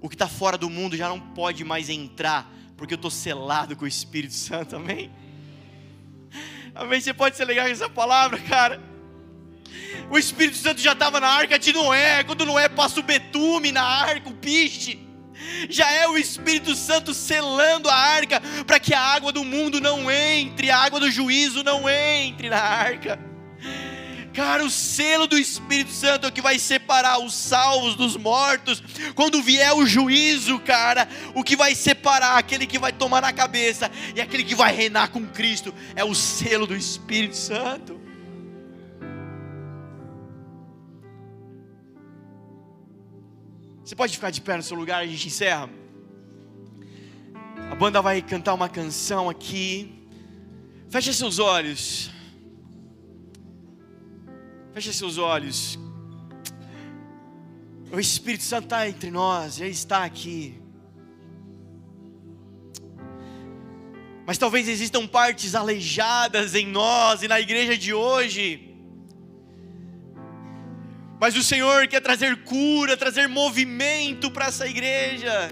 O que está fora do mundo já não pode mais entrar, porque eu estou selado com o Espírito Santo, amém? Amém? Você pode ser legal com essa palavra, cara? O Espírito Santo já estava na arca de Noé. Quando Noé passa o betume na arca, o piste. Já é o Espírito Santo selando a arca para que a água do mundo não entre, a água do juízo não entre na arca. Cara, o selo do Espírito Santo é o que vai separar os salvos dos mortos. Quando vier o juízo, cara, o que vai separar aquele que vai tomar na cabeça e aquele que vai reinar com Cristo é o selo do Espírito Santo. Você pode ficar de pé no seu lugar, a gente encerra. A banda vai cantar uma canção aqui. Feche seus olhos. Feche seus olhos. O Espírito Santo está entre nós, Ele está aqui. Mas talvez existam partes aleijadas em nós e na igreja de hoje mas o Senhor quer trazer cura, trazer movimento para essa igreja.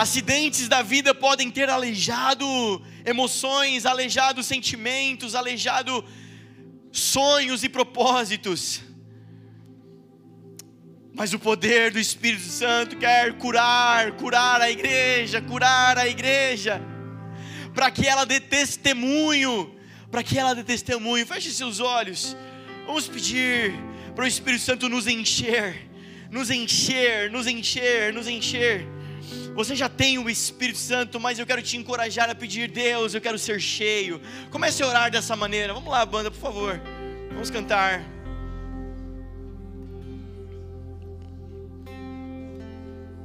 Acidentes da vida podem ter aleijado emoções, aleijado sentimentos, aleijado sonhos e propósitos. Mas o poder do Espírito Santo quer curar, curar a igreja, curar a igreja para que ela dê testemunho, para que ela dê testemunho. Feche seus olhos. Vamos pedir para o Espírito Santo nos encher, nos encher, nos encher, nos encher. Você já tem o Espírito Santo, mas eu quero te encorajar a pedir, Deus, eu quero ser cheio. Comece a orar dessa maneira. Vamos lá, banda, por favor. Vamos cantar.